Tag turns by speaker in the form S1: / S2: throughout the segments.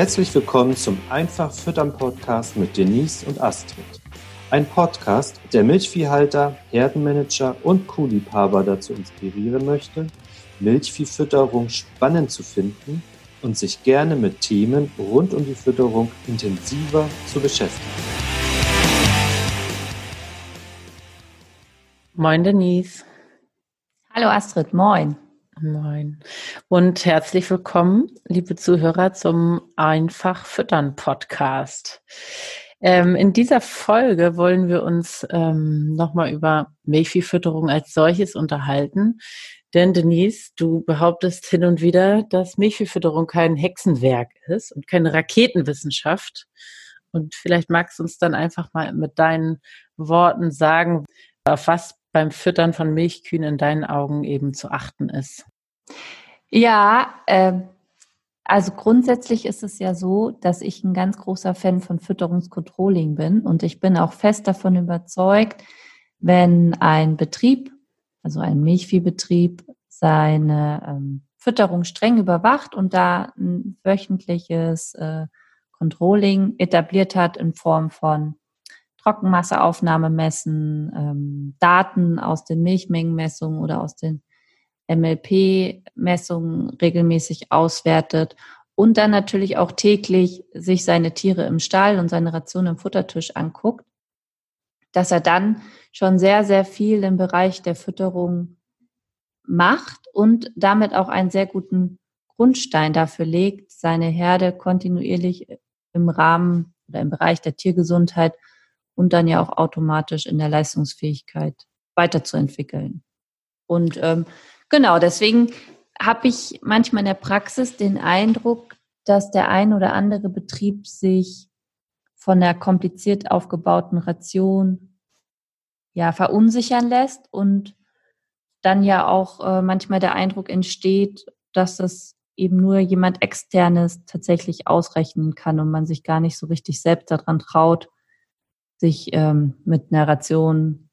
S1: Herzlich willkommen zum Einfach Füttern Podcast mit Denise und Astrid. Ein Podcast, der Milchviehhalter, Herdenmanager und Kuhliebhaber dazu inspirieren möchte, Milchviehfütterung spannend zu finden und sich gerne mit Themen rund um die Fütterung intensiver zu beschäftigen.
S2: Moin Denise.
S3: Hallo Astrid, moin.
S2: Moin. Und herzlich willkommen, liebe Zuhörer, zum Einfach Füttern Podcast. Ähm, in dieser Folge wollen wir uns ähm, nochmal über Milchviehfütterung als solches unterhalten. Denn Denise, du behauptest hin und wieder, dass Milchviehfütterung kein Hexenwerk ist und keine Raketenwissenschaft. Und vielleicht magst du uns dann einfach mal mit deinen Worten sagen, auf was beim Füttern von Milchkühen in deinen Augen eben zu achten ist.
S3: Ja, äh, also grundsätzlich ist es ja so, dass ich ein ganz großer Fan von Fütterungscontrolling bin und ich bin auch fest davon überzeugt, wenn ein Betrieb, also ein Milchviehbetrieb, seine ähm, Fütterung streng überwacht und da ein wöchentliches äh, Controlling etabliert hat in Form von Trockenmasseaufnahme messen, ähm, Daten aus den Milchmengenmessungen oder aus den MLP-Messungen regelmäßig auswertet und dann natürlich auch täglich sich seine Tiere im Stall und seine Ration im Futtertisch anguckt, dass er dann schon sehr, sehr viel im Bereich der Fütterung macht und damit auch einen sehr guten Grundstein dafür legt, seine Herde kontinuierlich im Rahmen oder im Bereich der Tiergesundheit und dann ja auch automatisch in der Leistungsfähigkeit weiterzuentwickeln. Und ähm, genau, deswegen habe ich manchmal in der Praxis den Eindruck, dass der ein oder andere Betrieb sich von der kompliziert aufgebauten Ration ja verunsichern lässt und dann ja auch äh, manchmal der Eindruck entsteht, dass das eben nur jemand externes tatsächlich ausrechnen kann und man sich gar nicht so richtig selbst daran traut, sich ähm, mit Narration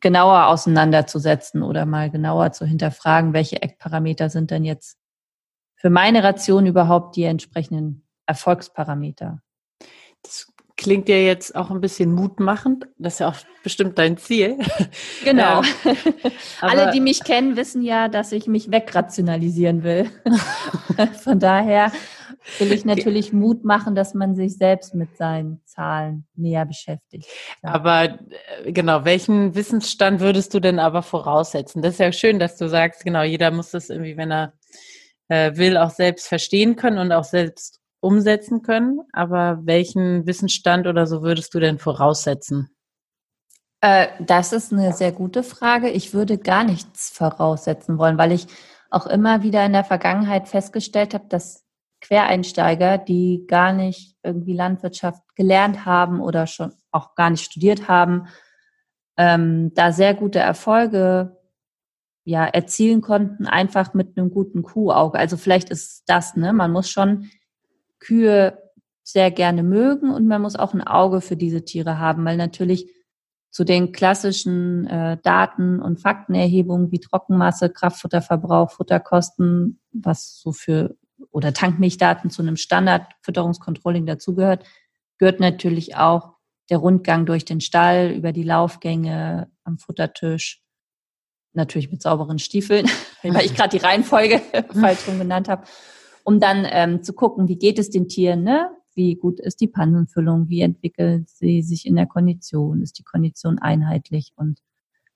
S3: genauer auseinanderzusetzen oder mal genauer zu hinterfragen, welche Eckparameter sind denn jetzt für meine Ration überhaupt die entsprechenden Erfolgsparameter.
S2: Das klingt ja jetzt auch ein bisschen mutmachend. Das ist ja auch bestimmt dein Ziel.
S3: Genau. Alle, die mich kennen, wissen ja, dass ich mich wegrationalisieren will. Von daher will ich natürlich Mut machen, dass man sich selbst mit seinen Zahlen näher beschäftigt.
S2: Ja. Aber äh, genau, welchen Wissensstand würdest du denn aber voraussetzen? Das ist ja schön, dass du sagst, genau, jeder muss das irgendwie, wenn er äh, will, auch selbst verstehen können und auch selbst umsetzen können. Aber welchen Wissensstand oder so würdest du denn voraussetzen?
S3: Äh, das ist eine sehr gute Frage. Ich würde gar nichts voraussetzen wollen, weil ich auch immer wieder in der Vergangenheit festgestellt habe, dass Quereinsteiger, die gar nicht irgendwie Landwirtschaft gelernt haben oder schon auch gar nicht studiert haben, ähm, da sehr gute Erfolge ja erzielen konnten, einfach mit einem guten Kuhauge. Also vielleicht ist das, ne? Man muss schon Kühe sehr gerne mögen und man muss auch ein Auge für diese Tiere haben, weil natürlich zu den klassischen äh, Daten und Faktenerhebungen wie Trockenmasse, Kraftfutterverbrauch, Futterkosten, was so für oder Tankmilchdaten zu einem Standardfütterungscontrolling dazugehört, gehört natürlich auch der Rundgang durch den Stall, über die Laufgänge am Futtertisch, natürlich mit sauberen Stiefeln, weil ich gerade die Reihenfolge falsch genannt habe, um dann ähm, zu gucken, wie geht es den Tieren, ne? Wie gut ist die Pannenfüllung? Wie entwickelt sie sich in der Kondition? Ist die Kondition einheitlich? Und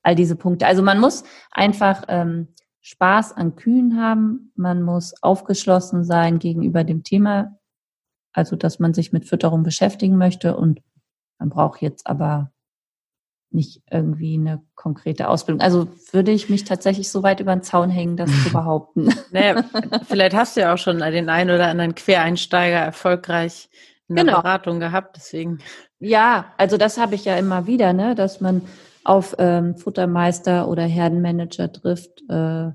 S3: all diese Punkte. Also man muss einfach ähm, Spaß an Kühen haben, man muss aufgeschlossen sein gegenüber dem Thema, also dass man sich mit Fütterung beschäftigen möchte und man braucht jetzt aber nicht irgendwie eine konkrete Ausbildung. Also würde ich mich tatsächlich so weit über den Zaun hängen, das zu behaupten.
S2: Naja, vielleicht hast du ja auch schon den einen oder anderen Quereinsteiger erfolgreich in der genau. Beratung gehabt, deswegen.
S3: Ja, also das habe ich ja immer wieder, ne, dass man auf ähm, Futtermeister oder Herdenmanager trifft, äh,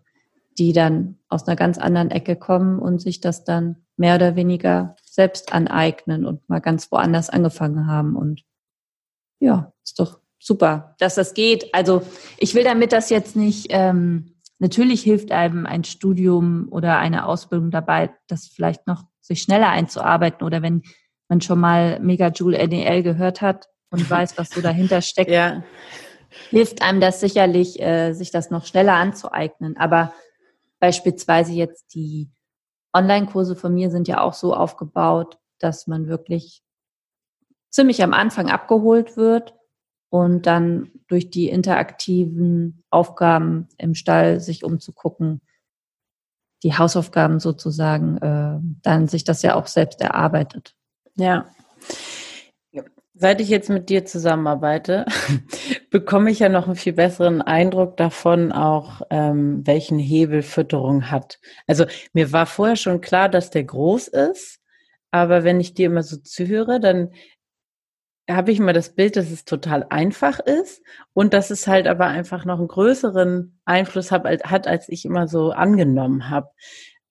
S3: die dann aus einer ganz anderen Ecke kommen und sich das dann mehr oder weniger selbst aneignen und mal ganz woanders angefangen haben. Und ja, ist doch super, dass das geht. Also ich will damit das jetzt nicht ähm, natürlich hilft einem ein Studium oder eine Ausbildung dabei, das vielleicht noch sich schneller einzuarbeiten oder wenn man schon mal Megajoule NEL gehört hat und weiß, was so dahinter steckt, ja. Hilft einem das sicherlich, äh, sich das noch schneller anzueignen. Aber beispielsweise jetzt die Online-Kurse von mir sind ja auch so aufgebaut, dass man wirklich ziemlich am Anfang abgeholt wird und dann durch die interaktiven Aufgaben im Stall sich umzugucken, die Hausaufgaben sozusagen, äh, dann sich das ja auch selbst erarbeitet.
S2: Ja. Seit ich jetzt mit dir zusammenarbeite, bekomme ich ja noch einen viel besseren Eindruck davon, auch ähm, welchen Hebel Fütterung hat. Also mir war vorher schon klar, dass der groß ist, aber wenn ich dir immer so zuhöre, dann habe ich immer das Bild, dass es total einfach ist und dass es halt aber einfach noch einen größeren Einfluss hat, hat als ich immer so angenommen habe.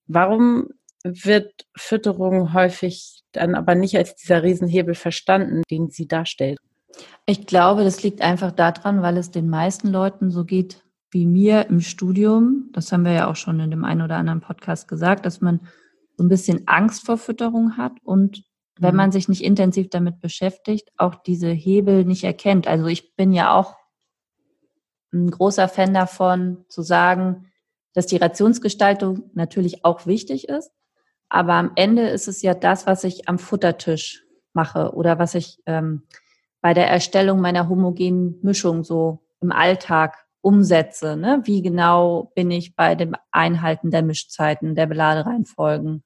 S2: Warum wird Fütterung häufig dann aber nicht als dieser Riesenhebel verstanden, den sie darstellt?
S3: Ich glaube, das liegt einfach daran, weil es den meisten Leuten so geht wie mir im Studium. Das haben wir ja auch schon in dem einen oder anderen Podcast gesagt, dass man so ein bisschen Angst vor Fütterung hat und wenn man mhm. sich nicht intensiv damit beschäftigt, auch diese Hebel nicht erkennt. Also ich bin ja auch ein großer Fan davon, zu sagen, dass die Rationsgestaltung natürlich auch wichtig ist. Aber am Ende ist es ja das, was ich am Futtertisch mache oder was ich ähm, bei der Erstellung meiner homogenen Mischung so im Alltag umsetze. Ne? Wie genau bin ich bei dem Einhalten der Mischzeiten, der Beladereihenfolgen?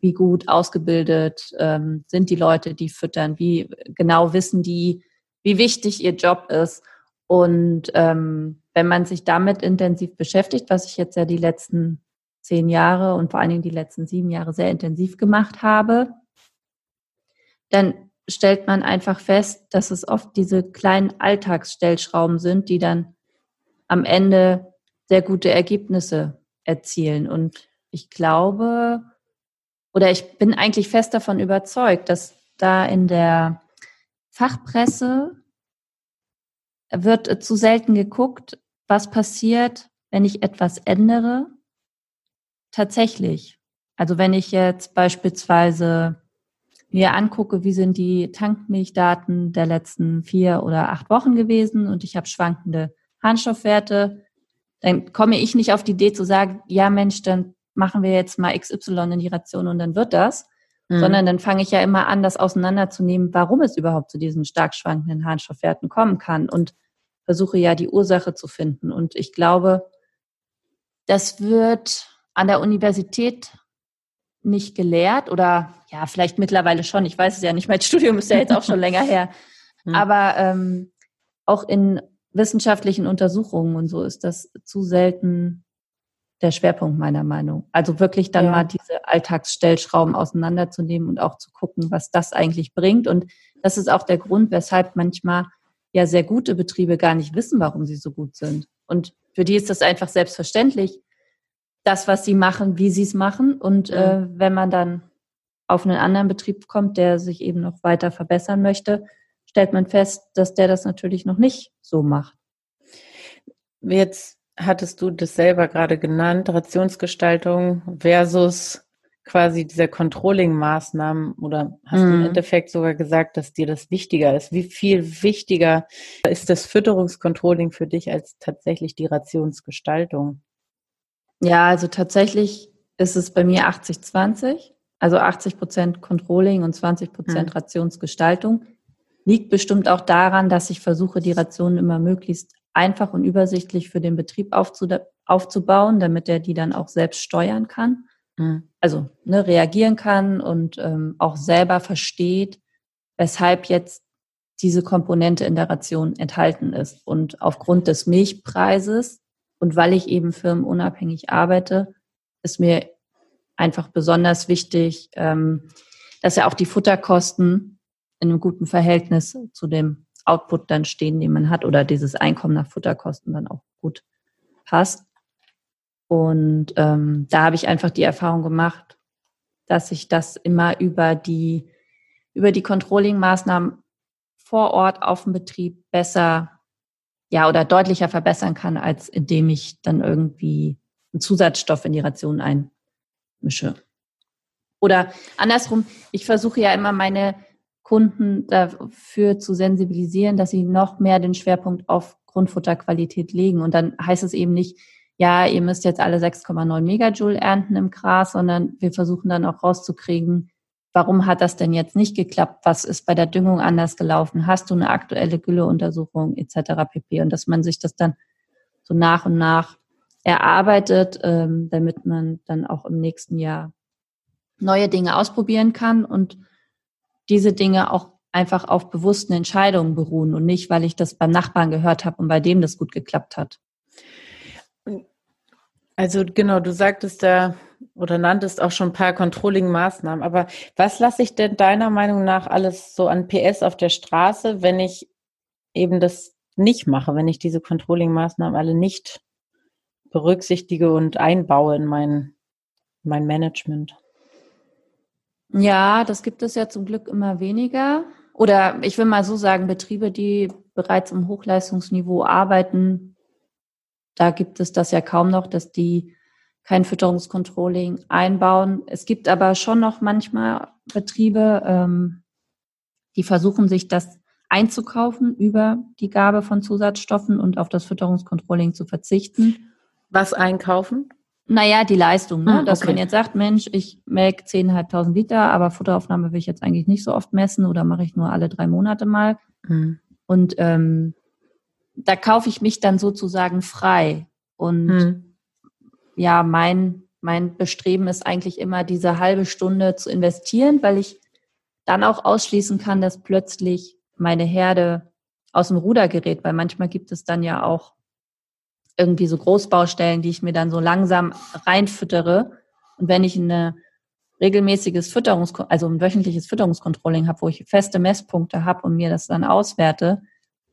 S3: wie gut ausgebildet ähm, sind die Leute, die füttern, wie genau wissen die, wie wichtig ihr Job ist. Und ähm, wenn man sich damit intensiv beschäftigt, was ich jetzt ja die letzten zehn Jahre und vor allen Dingen die letzten sieben Jahre sehr intensiv gemacht habe, dann stellt man einfach fest, dass es oft diese kleinen Alltagsstellschrauben sind, die dann am Ende sehr gute Ergebnisse erzielen. Und ich glaube, oder ich bin eigentlich fest davon überzeugt, dass da in der Fachpresse wird zu selten geguckt, was passiert, wenn ich etwas ändere. Tatsächlich. Also wenn ich jetzt beispielsweise mir angucke, wie sind die Tankmilchdaten der letzten vier oder acht Wochen gewesen und ich habe schwankende Harnstoffwerte, dann komme ich nicht auf die Idee zu sagen, ja Mensch, dann machen wir jetzt mal XY in die Ration und dann wird das, mhm. sondern dann fange ich ja immer an, das auseinanderzunehmen, warum es überhaupt zu diesen stark schwankenden Harnstoffwerten kommen kann und versuche ja die Ursache zu finden. Und ich glaube, das wird an der Universität nicht gelehrt oder ja, vielleicht mittlerweile schon. Ich weiß es ja nicht. Mein Studium ist ja jetzt auch schon länger her. Mhm. Aber ähm, auch in wissenschaftlichen Untersuchungen und so ist das zu selten der Schwerpunkt meiner Meinung. Also wirklich dann ja. mal diese Alltagsstellschrauben auseinanderzunehmen und auch zu gucken, was das eigentlich bringt. Und das ist auch der Grund, weshalb manchmal ja sehr gute Betriebe gar nicht wissen, warum sie so gut sind. Und für die ist das einfach selbstverständlich, das, was sie machen, wie sie es machen. Und ja. äh, wenn man dann auf einen anderen Betrieb kommt, der sich eben noch weiter verbessern möchte, stellt man fest, dass der das natürlich noch nicht so macht.
S2: Jetzt hattest du das selber gerade genannt, Rationsgestaltung versus quasi dieser Controlling-Maßnahmen oder hast mhm. du im mhm. Endeffekt sogar gesagt, dass dir das wichtiger ist? Wie viel wichtiger ist das Fütterungscontrolling für dich als tatsächlich die Rationsgestaltung?
S3: Ja, also tatsächlich ist es bei mir 80-20, also 80 Prozent Controlling und 20 Prozent mhm. Rationsgestaltung. Liegt bestimmt auch daran, dass ich versuche, die Rationen immer möglichst einfach und übersichtlich für den Betrieb aufzubauen, damit er die dann auch selbst steuern kann. Mhm. Also ne, reagieren kann und ähm, auch selber versteht, weshalb jetzt diese Komponente in der Ration enthalten ist. Und aufgrund des Milchpreises und weil ich eben firmenunabhängig arbeite, ist mir einfach besonders wichtig, ähm, dass er auch die Futterkosten in einem guten Verhältnis zu dem Output dann stehen, den man hat oder dieses Einkommen nach Futterkosten dann auch gut passt. Und ähm, da habe ich einfach die Erfahrung gemacht, dass ich das immer über die, über die Controlling-Maßnahmen vor Ort auf dem Betrieb besser ja, oder deutlicher verbessern kann, als indem ich dann irgendwie einen Zusatzstoff in die Ration einmische. Oder andersrum, ich versuche ja immer meine Kunden dafür zu sensibilisieren, dass sie noch mehr den Schwerpunkt auf Grundfutterqualität legen. Und dann heißt es eben nicht, ja, ihr müsst jetzt alle 6,9 Megajoule ernten im Gras, sondern wir versuchen dann auch rauszukriegen, warum hat das denn jetzt nicht geklappt? Was ist bei der Düngung anders gelaufen? Hast du eine aktuelle Gülleuntersuchung etc. pp. Und dass man sich das dann so nach und nach erarbeitet, ähm, damit man dann auch im nächsten Jahr neue Dinge ausprobieren kann und diese Dinge auch einfach auf bewussten Entscheidungen beruhen und nicht, weil ich das beim Nachbarn gehört habe und bei dem das gut geklappt hat.
S2: Also genau, du sagtest da oder nanntest auch schon ein paar Controlling-Maßnahmen, aber was lasse ich denn deiner Meinung nach alles so an PS auf der Straße, wenn ich eben das nicht mache, wenn ich diese Controlling-Maßnahmen alle nicht berücksichtige und einbaue in mein, mein Management?
S3: Ja, das gibt es ja zum Glück immer weniger. Oder ich will mal so sagen, Betriebe, die bereits im Hochleistungsniveau arbeiten, da gibt es das ja kaum noch, dass die kein Fütterungskontrolling einbauen. Es gibt aber schon noch manchmal Betriebe, ähm, die versuchen sich das einzukaufen über die Gabe von Zusatzstoffen und auf das Fütterungskontrolling zu verzichten.
S2: Was einkaufen?
S3: Naja, die Leistung, ne? Hm, dass man jetzt sagt, Mensch, ich melke 10.500 Liter, aber Futteraufnahme will ich jetzt eigentlich nicht so oft messen oder mache ich nur alle drei Monate mal. Mhm. Und ähm, da kaufe ich mich dann sozusagen frei. Und mhm. Ja, mein, mein Bestreben ist eigentlich immer, diese halbe Stunde zu investieren, weil ich dann auch ausschließen kann, dass plötzlich meine Herde aus dem Ruder gerät, weil manchmal gibt es dann ja auch irgendwie so Großbaustellen, die ich mir dann so langsam reinfüttere. Und wenn ich eine regelmäßiges Fütterungs, also ein wöchentliches Fütterungskontrolling habe, wo ich feste Messpunkte habe und mir das dann auswerte,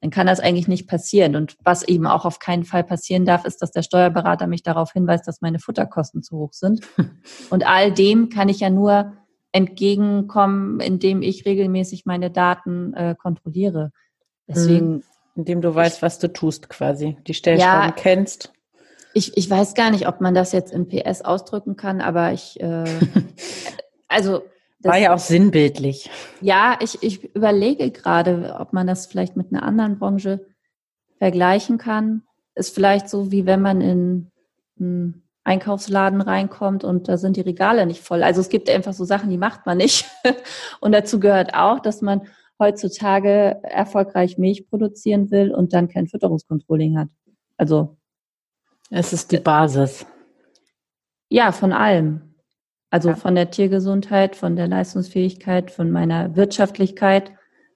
S3: dann kann das eigentlich nicht passieren. Und was eben auch auf keinen Fall passieren darf, ist, dass der Steuerberater mich darauf hinweist, dass meine Futterkosten zu hoch sind. Und all dem kann ich ja nur entgegenkommen, indem ich regelmäßig meine Daten äh, kontrolliere. Deswegen mhm.
S2: Indem du weißt, was du tust quasi, die Stellschrauben ja, kennst.
S3: Ich, ich weiß gar nicht, ob man das jetzt in PS ausdrücken kann, aber ich, äh, also.
S2: War ja auch sinnbildlich.
S3: Ja, ich, ich überlege gerade, ob man das vielleicht mit einer anderen Branche vergleichen kann. Ist vielleicht so, wie wenn man in einen Einkaufsladen reinkommt und da sind die Regale nicht voll. Also es gibt einfach so Sachen, die macht man nicht. und dazu gehört auch, dass man heutzutage erfolgreich Milch produzieren will und dann kein Fütterungskontrolling hat. Also.
S2: Es ist die Basis.
S3: Ja, von allem. Also ja. von der Tiergesundheit, von der Leistungsfähigkeit, von meiner Wirtschaftlichkeit.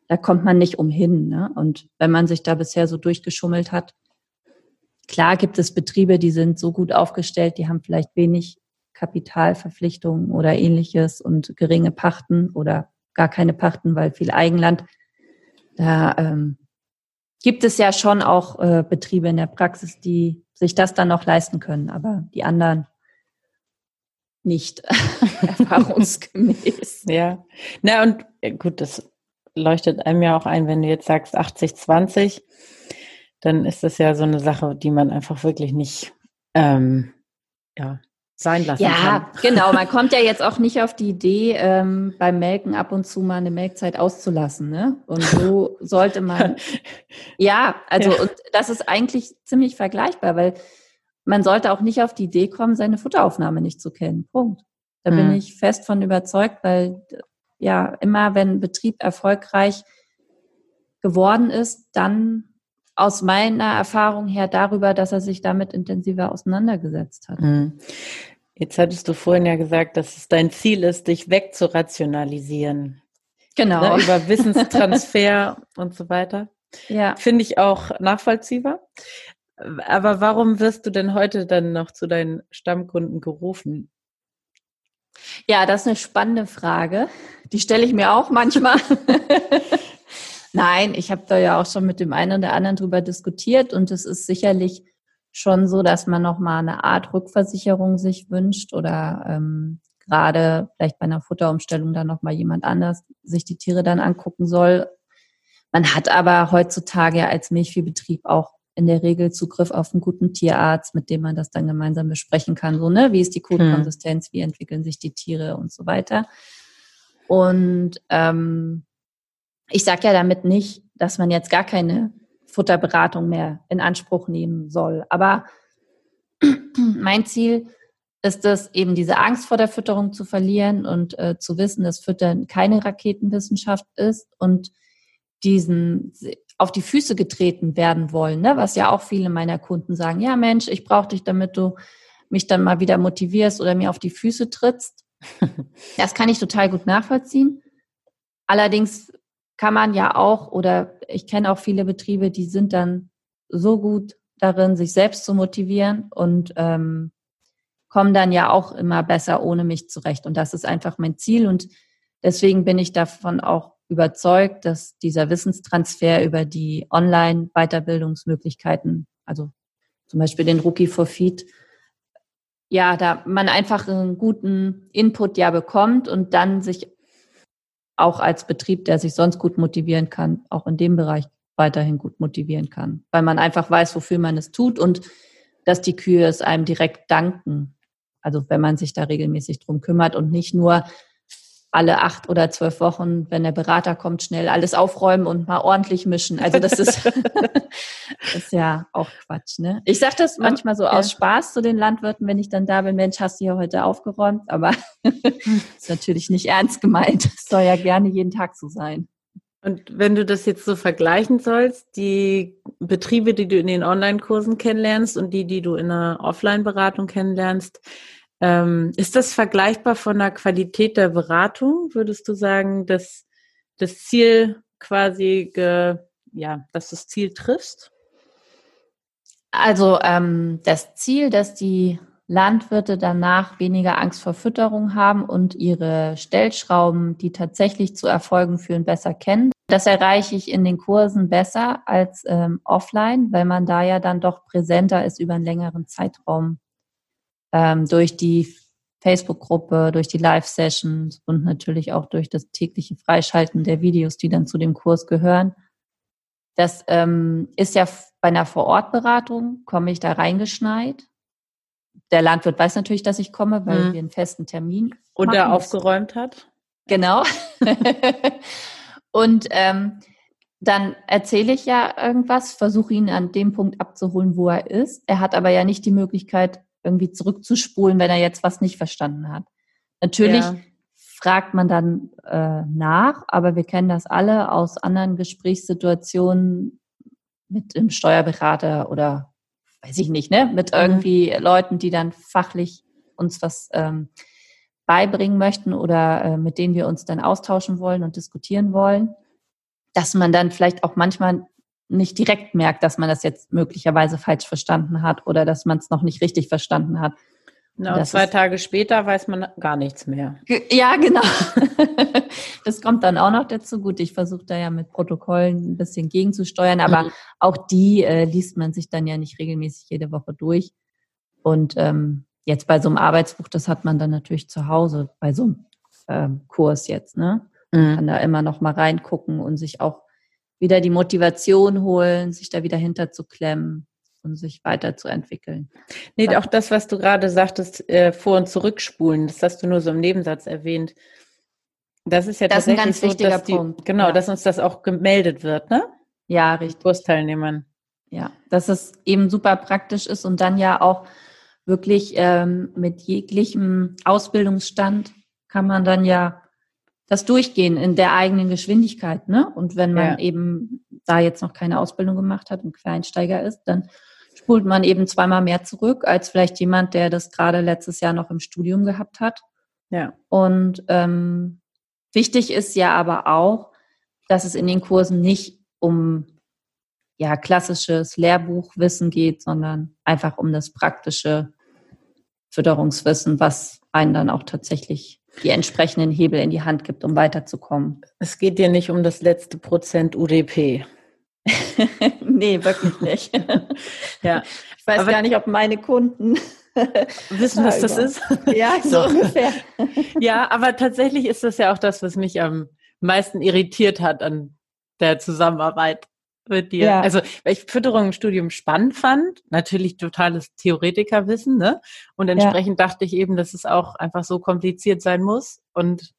S3: Da kommt man nicht umhin. Ne? Und wenn man sich da bisher so durchgeschummelt hat, klar gibt es Betriebe, die sind so gut aufgestellt, die haben vielleicht wenig Kapitalverpflichtungen oder ähnliches und geringe Pachten oder gar keine pachten, weil viel Eigenland. Da ähm, gibt es ja schon auch äh, Betriebe in der Praxis, die sich das dann noch leisten können, aber die anderen nicht erfahrungsgemäß.
S2: ja, na und gut, das leuchtet einem ja auch ein, wenn du jetzt sagst 80, 20, dann ist das ja so eine Sache, die man einfach wirklich nicht ähm, ja, sein lassen
S3: ja,
S2: kann. Ja,
S3: genau. Man kommt ja jetzt auch nicht auf die Idee, ähm, beim Melken ab und zu mal eine Melkzeit auszulassen. Ne? Und so sollte man. ja, also ja. und das ist eigentlich ziemlich vergleichbar, weil man sollte auch nicht auf die Idee kommen, seine Futteraufnahme nicht zu kennen. Punkt. Da mhm. bin ich fest von überzeugt, weil ja immer, wenn Betrieb erfolgreich geworden ist, dann aus meiner Erfahrung her darüber, dass er sich damit intensiver auseinandergesetzt hat. Mhm.
S2: Jetzt hattest du vorhin ja gesagt, dass es dein Ziel ist, dich wegzurationalisieren.
S3: Genau.
S2: Ne, über Wissenstransfer und so weiter. Ja. Finde ich auch nachvollziehbar. Aber warum wirst du denn heute dann noch zu deinen Stammkunden gerufen?
S3: Ja, das ist eine spannende Frage. Die stelle ich mir auch manchmal. Nein, ich habe da ja auch schon mit dem einen oder anderen drüber diskutiert und es ist sicherlich schon so, dass man nochmal eine Art Rückversicherung sich wünscht oder ähm, gerade vielleicht bei einer Futterumstellung dann nochmal jemand anders sich die Tiere dann angucken soll. Man hat aber heutzutage als Milchviehbetrieb auch in der Regel Zugriff auf einen guten Tierarzt, mit dem man das dann gemeinsam besprechen kann. So, ne? Wie ist die Kotkonsistenz, wie entwickeln sich die Tiere und so weiter. Und ähm, ich sage ja damit nicht, dass man jetzt gar keine Futterberatung mehr in Anspruch nehmen soll. Aber mein Ziel ist es, eben diese Angst vor der Fütterung zu verlieren und äh, zu wissen, dass Füttern keine Raketenwissenschaft ist und diesen auf die Füße getreten werden wollen, ne? was ja auch viele meiner Kunden sagen, ja Mensch, ich brauche dich, damit du mich dann mal wieder motivierst oder mir auf die Füße trittst. das kann ich total gut nachvollziehen. Allerdings kann man ja auch, oder ich kenne auch viele Betriebe, die sind dann so gut darin, sich selbst zu motivieren und ähm, kommen dann ja auch immer besser ohne mich zurecht. Und das ist einfach mein Ziel. Und deswegen bin ich davon auch überzeugt, dass dieser Wissenstransfer über die Online-Weiterbildungsmöglichkeiten, also zum Beispiel den Rookie for Feed, ja, da man einfach einen guten Input ja bekommt und dann sich auch als Betrieb, der sich sonst gut motivieren kann, auch in dem Bereich weiterhin gut motivieren kann, weil man einfach weiß, wofür man es tut und dass die Kühe es einem direkt danken. Also wenn man sich da regelmäßig drum kümmert und nicht nur alle acht oder zwölf Wochen, wenn der Berater kommt, schnell alles aufräumen und mal ordentlich mischen. Also das ist, das ist ja auch Quatsch. Ne? Ich sage das manchmal so aus Spaß zu den Landwirten, wenn ich dann da bin, Mensch, hast du hier heute aufgeräumt? Aber ist natürlich nicht ernst gemeint. Es soll ja gerne jeden Tag so sein.
S2: Und wenn du das jetzt so vergleichen sollst, die Betriebe, die du in den Online-Kursen kennenlernst und die, die du in einer Offline-Beratung kennenlernst, ähm, ist das vergleichbar von der Qualität der Beratung? Würdest du sagen, dass das Ziel quasi, ge, ja, dass das Ziel triffst?
S3: Also ähm, das Ziel, dass die Landwirte danach weniger Angst vor Fütterung haben und ihre Stellschrauben, die tatsächlich zu Erfolgen führen, besser kennen. Das erreiche ich in den Kursen besser als ähm, offline, weil man da ja dann doch präsenter ist über einen längeren Zeitraum ähm, durch die Facebook-Gruppe, durch die Live-Sessions und natürlich auch durch das tägliche Freischalten der Videos, die dann zu dem Kurs gehören. Das ähm, ist ja bei einer Vorortberatung, komme ich da reingeschneit. Der Landwirt weiß natürlich, dass ich komme, weil mhm. wir einen festen Termin
S2: Und er aufgeräumt hat.
S3: Genau. und ähm, dann erzähle ich ja irgendwas, versuche ihn an dem Punkt abzuholen, wo er ist. Er hat aber ja nicht die Möglichkeit, irgendwie zurückzuspulen, wenn er jetzt was nicht verstanden hat. Natürlich ja. fragt man dann äh, nach, aber wir kennen das alle aus anderen Gesprächssituationen mit dem Steuerberater oder weiß ich nicht, ne, mit mhm. irgendwie mhm. Leuten, die dann fachlich uns was ähm, beibringen möchten oder äh, mit denen wir uns dann austauschen wollen und diskutieren wollen, dass man dann vielleicht auch manchmal nicht direkt merkt, dass man das jetzt möglicherweise falsch verstanden hat oder dass man es noch nicht richtig verstanden hat.
S2: Na, zwei Tage später weiß man gar nichts mehr.
S3: Ja, genau. das kommt dann auch noch dazu. Gut, ich versuche da ja mit Protokollen ein bisschen gegenzusteuern, aber mhm. auch die äh, liest man sich dann ja nicht regelmäßig jede Woche durch. Und ähm, jetzt bei so einem Arbeitsbuch, das hat man dann natürlich zu Hause bei so einem ähm, Kurs jetzt, ne? Man mhm. kann da immer noch mal reingucken und sich auch wieder die Motivation holen, sich da wieder hinter zu klemmen und sich weiterzuentwickeln.
S2: Nee, auch das, was du gerade sagtest, äh, vor- und zurückspulen, das hast du nur so im Nebensatz erwähnt. Das ist ja das tatsächlich ist ein ganz wichtiger so, dass die, Punkt. Genau, ja. dass uns das auch gemeldet wird, ne?
S3: Ja, richtig.
S2: Kursteilnehmern.
S3: Ja, dass es eben super praktisch ist und dann ja auch wirklich ähm, mit jeglichem Ausbildungsstand kann man dann ja das Durchgehen in der eigenen Geschwindigkeit. Ne? Und wenn man ja. eben da jetzt noch keine Ausbildung gemacht hat und Quereinsteiger ist, dann spult man eben zweimal mehr zurück als vielleicht jemand, der das gerade letztes Jahr noch im Studium gehabt hat. Ja. Und ähm, wichtig ist ja aber auch, dass es in den Kursen nicht um ja klassisches Lehrbuchwissen geht, sondern einfach um das praktische Fütterungswissen, was einen dann auch tatsächlich die entsprechenden Hebel in die Hand gibt, um weiterzukommen.
S2: Es geht dir nicht um das letzte Prozent UDP.
S3: nee, wirklich nicht. ja. Ich weiß aber gar nicht, ob meine Kunden
S2: wissen, was das ist.
S3: Ja, so ungefähr.
S2: ja, aber tatsächlich ist das ja auch das, was mich am meisten irritiert hat an der Zusammenarbeit. Mit dir. Ja. Also, weil ich Fütterung im Studium spannend fand, natürlich totales Theoretikerwissen, ne? Und entsprechend ja. dachte ich eben, dass es auch einfach so kompliziert sein muss. Und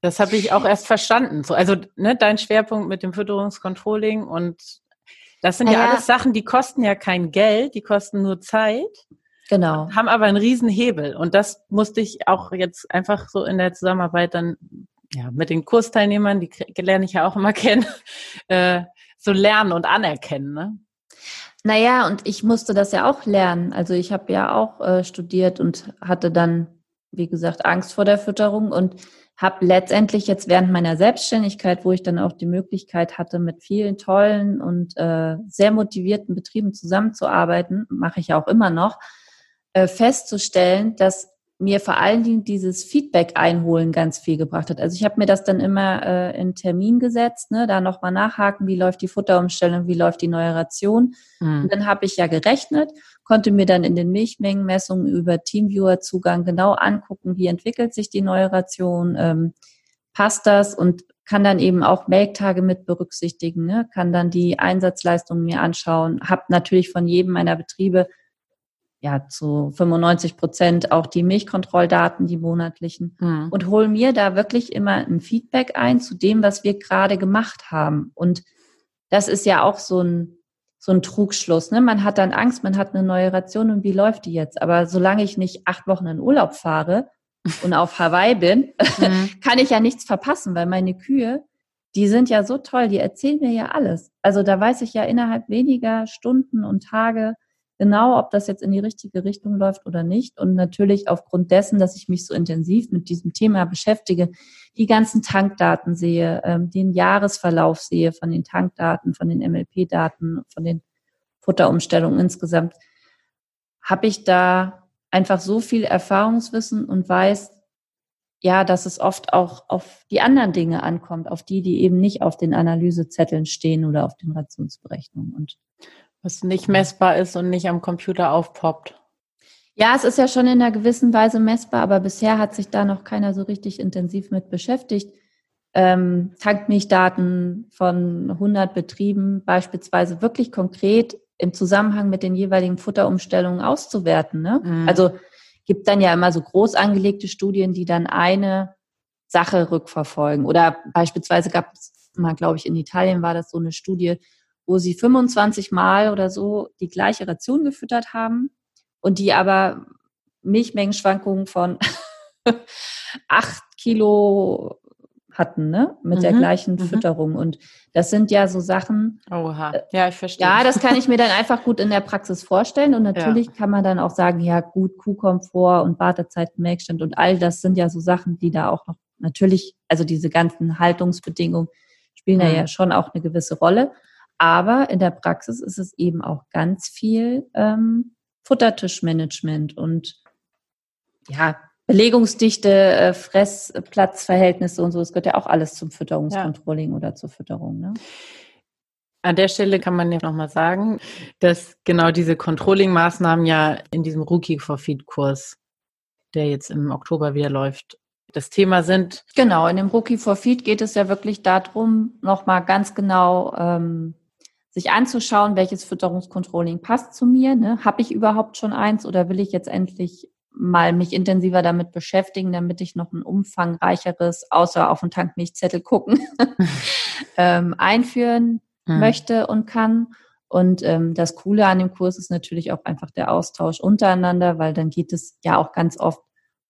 S2: das habe ich auch erst verstanden. So, also, ne, dein Schwerpunkt mit dem Fütterungscontrolling und das sind ja, ja alles Sachen, die kosten ja kein Geld, die kosten nur Zeit.
S3: Genau.
S2: Haben aber einen riesen Hebel. Und das musste ich auch jetzt einfach so in der Zusammenarbeit dann ja, mit den Kursteilnehmern, die lerne ich ja auch immer kennen, äh, so lernen und anerkennen. Ne?
S3: Naja, und ich musste das ja auch lernen. Also ich habe ja auch äh, studiert und hatte dann, wie gesagt, Angst vor der Fütterung und habe letztendlich jetzt während meiner Selbstständigkeit, wo ich dann auch die Möglichkeit hatte, mit vielen tollen und äh, sehr motivierten Betrieben zusammenzuarbeiten, mache ich ja auch immer noch, äh, festzustellen, dass mir vor allen Dingen dieses Feedback einholen ganz viel gebracht hat. Also ich habe mir das dann immer äh, in Termin gesetzt, ne, da nochmal nachhaken, wie läuft die Futterumstellung, wie läuft die neue Ration. Mhm. Und dann habe ich ja gerechnet, konnte mir dann in den Milchmengenmessungen über Teamviewer-Zugang genau angucken, wie entwickelt sich die neue Ration, ähm, passt das und kann dann eben auch Melktage mit berücksichtigen, ne? kann dann die Einsatzleistungen mir anschauen, habe natürlich von jedem meiner Betriebe ja zu 95 Prozent auch die Milchkontrolldaten, die monatlichen, mhm. und hole mir da wirklich immer ein Feedback ein zu dem, was wir gerade gemacht haben. Und das ist ja auch so ein, so ein Trugschluss. Ne? Man hat dann Angst, man hat eine neue Ration und wie läuft die jetzt? Aber solange ich nicht acht Wochen in Urlaub fahre und auf Hawaii bin, mhm. kann ich ja nichts verpassen, weil meine Kühe, die sind ja so toll, die erzählen mir ja alles. Also da weiß ich ja innerhalb weniger Stunden und Tage, genau, ob das jetzt in die richtige Richtung läuft oder nicht. Und natürlich aufgrund dessen, dass ich mich so intensiv mit diesem Thema beschäftige, die ganzen Tankdaten sehe, ähm, den Jahresverlauf sehe von den Tankdaten, von den MLP-Daten, von den Futterumstellungen insgesamt, habe ich da einfach so viel Erfahrungswissen und weiß, ja, dass es oft auch auf die anderen Dinge ankommt, auf die, die eben nicht auf den Analysezetteln stehen oder auf den Rationsberechnungen. Und
S2: was nicht messbar ist und nicht am Computer aufpoppt.
S3: Ja, es ist ja schon in einer gewissen Weise messbar, aber bisher hat sich da noch keiner so richtig intensiv mit beschäftigt. Ähm, Tankmilchdaten von 100 Betrieben beispielsweise wirklich konkret im Zusammenhang mit den jeweiligen Futterumstellungen auszuwerten. Ne? Mhm. Also gibt dann ja immer so groß angelegte Studien, die dann eine Sache rückverfolgen. Oder beispielsweise gab es mal, glaube ich, in Italien war das so eine Studie, wo sie 25 Mal oder so die gleiche Ration gefüttert haben und die aber Milchmengenschwankungen von 8 Kilo hatten, ne? Mit mhm, der gleichen mhm. Fütterung. Und das sind ja so Sachen.
S2: Oha. Äh, ja, ich verstehe.
S3: Ja, das kann ich mir dann einfach gut in der Praxis vorstellen. Und natürlich ja. kann man dann auch sagen, ja, gut, Kuhkomfort und Wartezeit, Melkstand und all das sind ja so Sachen, die da auch noch natürlich, also diese ganzen Haltungsbedingungen spielen mhm. da ja schon auch eine gewisse Rolle. Aber in der Praxis ist es eben auch ganz viel ähm, Futtertischmanagement und ja, Belegungsdichte, äh, Fressplatzverhältnisse und so. Das gehört ja auch alles zum Fütterungscontrolling ja. oder zur Fütterung. Ne?
S2: An der Stelle kann man ja nochmal sagen, dass genau diese Controlling-Maßnahmen ja in diesem Rookie for Feed-Kurs, der jetzt im Oktober wieder läuft, das Thema sind.
S3: Genau, in dem Rookie for Feed geht es ja wirklich darum, nochmal ganz genau ähm, sich anzuschauen, welches Fütterungscontrolling passt zu mir. Ne? Habe ich überhaupt schon eins oder will ich jetzt endlich mal mich intensiver damit beschäftigen, damit ich noch ein umfangreicheres, außer auf den Tankmilchzettel gucken, ähm, einführen hm. möchte und kann. Und ähm, das Coole an dem Kurs ist natürlich auch einfach der Austausch untereinander, weil dann geht es ja auch ganz oft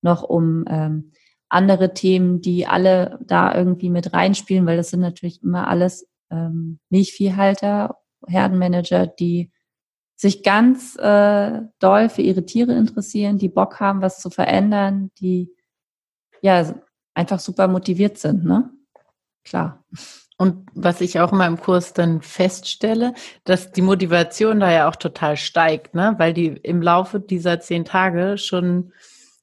S3: noch um ähm, andere Themen, die alle da irgendwie mit reinspielen, weil das sind natürlich immer alles ähm, Milchviehhalter, Herdenmanager, die sich ganz äh, doll für ihre Tiere interessieren, die Bock haben, was zu verändern, die ja einfach super motiviert sind, ne? Klar.
S2: Und was ich auch immer im Kurs dann feststelle, dass die Motivation da ja auch total steigt, ne? Weil die im Laufe dieser zehn Tage schon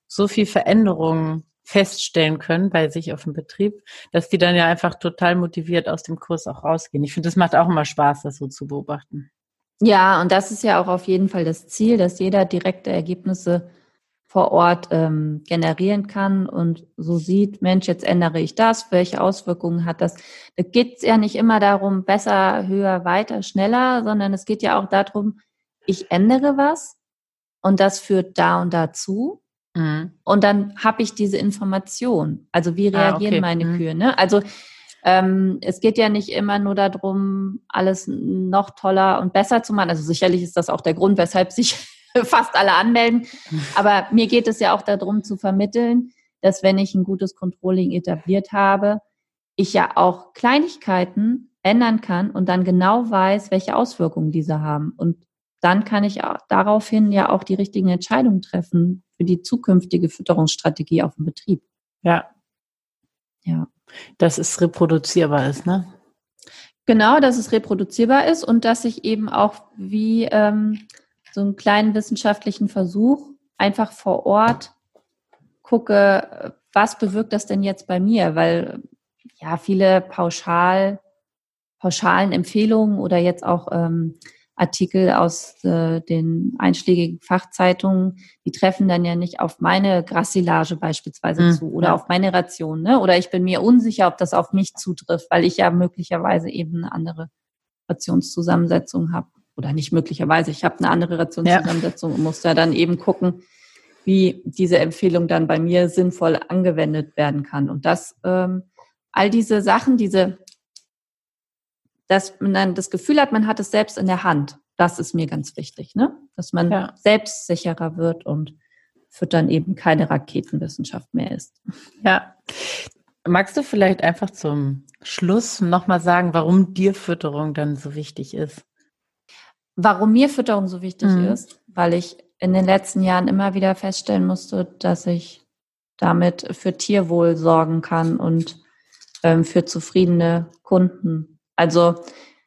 S2: so viel Veränderungen feststellen können bei sich auf dem Betrieb, dass die dann ja einfach total motiviert aus dem Kurs auch rausgehen. Ich finde, das macht auch immer Spaß, das so zu beobachten.
S3: Ja, und das ist ja auch auf jeden Fall das Ziel, dass jeder direkte Ergebnisse vor Ort ähm, generieren kann und so sieht, Mensch, jetzt ändere ich das, welche Auswirkungen hat das? Da geht es ja nicht immer darum, besser, höher, weiter, schneller, sondern es geht ja auch darum, ich ändere was und das führt da und dazu. Mhm. Und dann habe ich diese Information. Also wie reagieren ah, okay. meine mhm. Kühe? Ne? Also ähm, es geht ja nicht immer nur darum, alles noch toller und besser zu machen. Also sicherlich ist das auch der Grund, weshalb sich fast alle anmelden. Aber mir geht es ja auch darum zu vermitteln, dass wenn ich ein gutes Controlling etabliert habe, ich ja auch Kleinigkeiten ändern kann und dann genau weiß, welche Auswirkungen diese haben. Und dann kann ich auch daraufhin ja auch die richtigen Entscheidungen treffen für die zukünftige Fütterungsstrategie auf dem Betrieb.
S2: Ja. Ja. Dass es reproduzierbar ist, ne?
S3: Genau, dass es reproduzierbar ist und dass ich eben auch wie ähm, so einen kleinen wissenschaftlichen Versuch einfach vor Ort gucke, was bewirkt das denn jetzt bei mir? Weil ja viele pauschal, pauschalen Empfehlungen oder jetzt auch ähm, Artikel aus äh, den einschlägigen Fachzeitungen, die treffen dann ja nicht auf meine Grassilage beispielsweise mhm. zu oder auf meine Ration. Ne? Oder ich bin mir unsicher, ob das auf mich zutrifft, weil ich ja möglicherweise eben eine andere Rationszusammensetzung habe oder nicht möglicherweise, ich habe eine andere Rationszusammensetzung ja. und muss da dann eben gucken, wie diese Empfehlung dann bei mir sinnvoll angewendet werden kann. Und das, ähm, all diese Sachen, diese, dass man dann das Gefühl hat, man hat es selbst in der Hand. Das ist mir ganz wichtig, ne? Dass man ja. selbstsicherer wird und Füttern eben keine Raketenwissenschaft mehr ist.
S2: Ja. Magst du vielleicht einfach zum Schluss nochmal sagen, warum dir Fütterung dann so wichtig ist?
S3: Warum mir Fütterung so wichtig mhm. ist, weil ich in den letzten Jahren immer wieder feststellen musste, dass ich damit für Tierwohl sorgen kann und ähm, für zufriedene Kunden. Also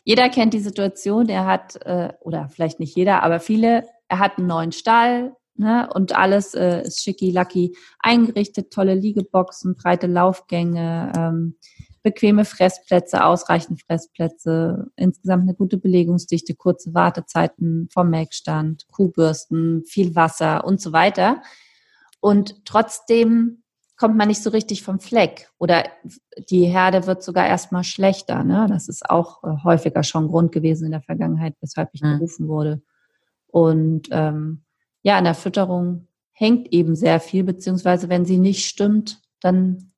S3: jeder kennt die Situation, er hat, äh, oder vielleicht nicht jeder, aber viele, er hat einen neuen Stall ne, und alles äh, ist schicki-lacki eingerichtet, tolle Liegeboxen, breite Laufgänge, ähm, bequeme Fressplätze, ausreichend Fressplätze, insgesamt eine gute Belegungsdichte, kurze Wartezeiten vom Melkstand, Kuhbürsten, viel Wasser und so weiter. Und trotzdem kommt man nicht so richtig vom Fleck oder die Herde wird sogar erstmal schlechter. Ne? Das ist auch äh, häufiger schon Grund gewesen in der Vergangenheit, weshalb ich mhm. berufen wurde. Und ähm, ja, an der Fütterung hängt eben sehr viel, beziehungsweise wenn sie nicht stimmt, dann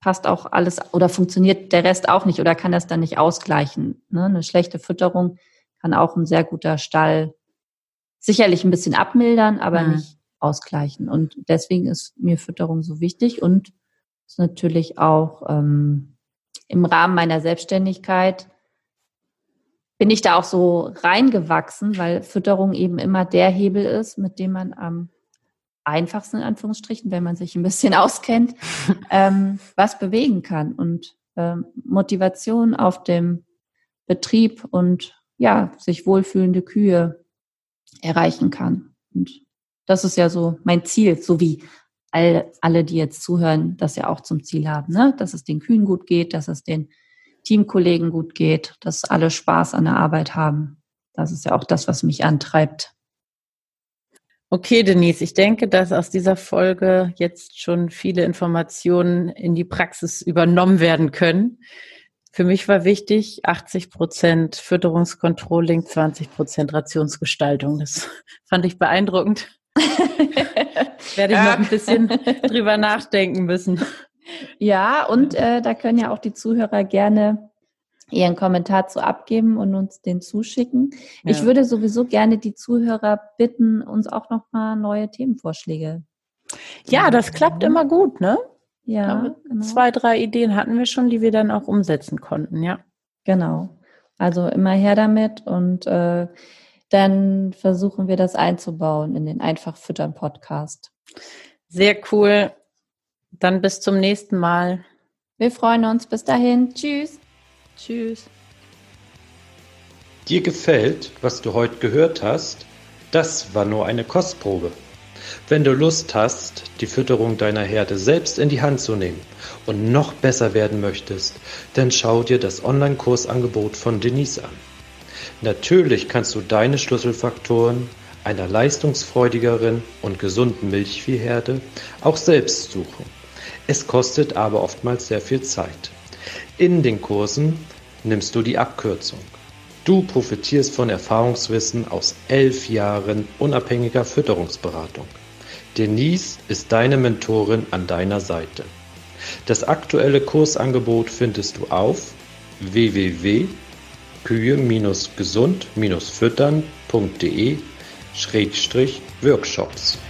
S3: passt auch alles oder funktioniert der Rest auch nicht oder kann das dann nicht ausgleichen. Ne? Eine schlechte Fütterung kann auch ein sehr guter Stall sicherlich ein bisschen abmildern, aber mhm. nicht ausgleichen. Und deswegen ist mir Fütterung so wichtig und ist natürlich auch ähm, im Rahmen meiner Selbstständigkeit bin ich da auch so reingewachsen, weil Fütterung eben immer der Hebel ist, mit dem man am einfachsten in Anführungsstrichen, wenn man sich ein bisschen auskennt, ähm, was bewegen kann und ähm, Motivation auf dem Betrieb und ja, sich wohlfühlende Kühe erreichen kann. Und das ist ja so mein Ziel, so wie all, alle, die jetzt zuhören, das ja auch zum Ziel haben, ne? dass es den Kühen gut geht, dass es den Teamkollegen gut geht, dass alle Spaß an der Arbeit haben. Das ist ja auch das, was mich antreibt.
S2: Okay, Denise, ich denke, dass aus dieser Folge jetzt schon viele Informationen in die Praxis übernommen werden können. Für mich war wichtig 80 Prozent Fütterungskontrolling, 20 Prozent Rationsgestaltung. Das fand ich beeindruckend. Werde ich noch ein bisschen drüber nachdenken müssen.
S3: Ja, und äh, da können ja auch die Zuhörer gerne Ihren Kommentar zu abgeben und uns den zuschicken. Ja. Ich würde sowieso gerne die Zuhörer bitten, uns auch noch mal neue Themenvorschläge.
S2: Ja, das klappt immer gut, ne? Ja. Genau. Zwei, drei Ideen hatten wir schon, die wir dann auch umsetzen konnten, ja.
S3: Genau. Also immer her damit und äh, dann versuchen wir das einzubauen in den Einfach Füttern Podcast.
S2: Sehr cool. Dann bis zum nächsten Mal.
S3: Wir freuen uns. Bis dahin. Tschüss.
S2: Tschüss.
S1: Dir gefällt, was du heute gehört hast? Das war nur eine Kostprobe. Wenn du Lust hast, die Fütterung deiner Herde selbst in die Hand zu nehmen und noch besser werden möchtest, dann schau dir das Online-Kursangebot von Denise an. Natürlich kannst du deine Schlüsselfaktoren einer leistungsfreudigeren und gesunden Milchviehherde auch selbst suchen. Es kostet aber oftmals sehr viel Zeit. In den Kursen nimmst du die Abkürzung. Du profitierst von Erfahrungswissen aus elf Jahren unabhängiger Fütterungsberatung. Denise ist deine Mentorin an deiner Seite. Das aktuelle Kursangebot findest du auf www.kühe-gesund-füttern.de Workshops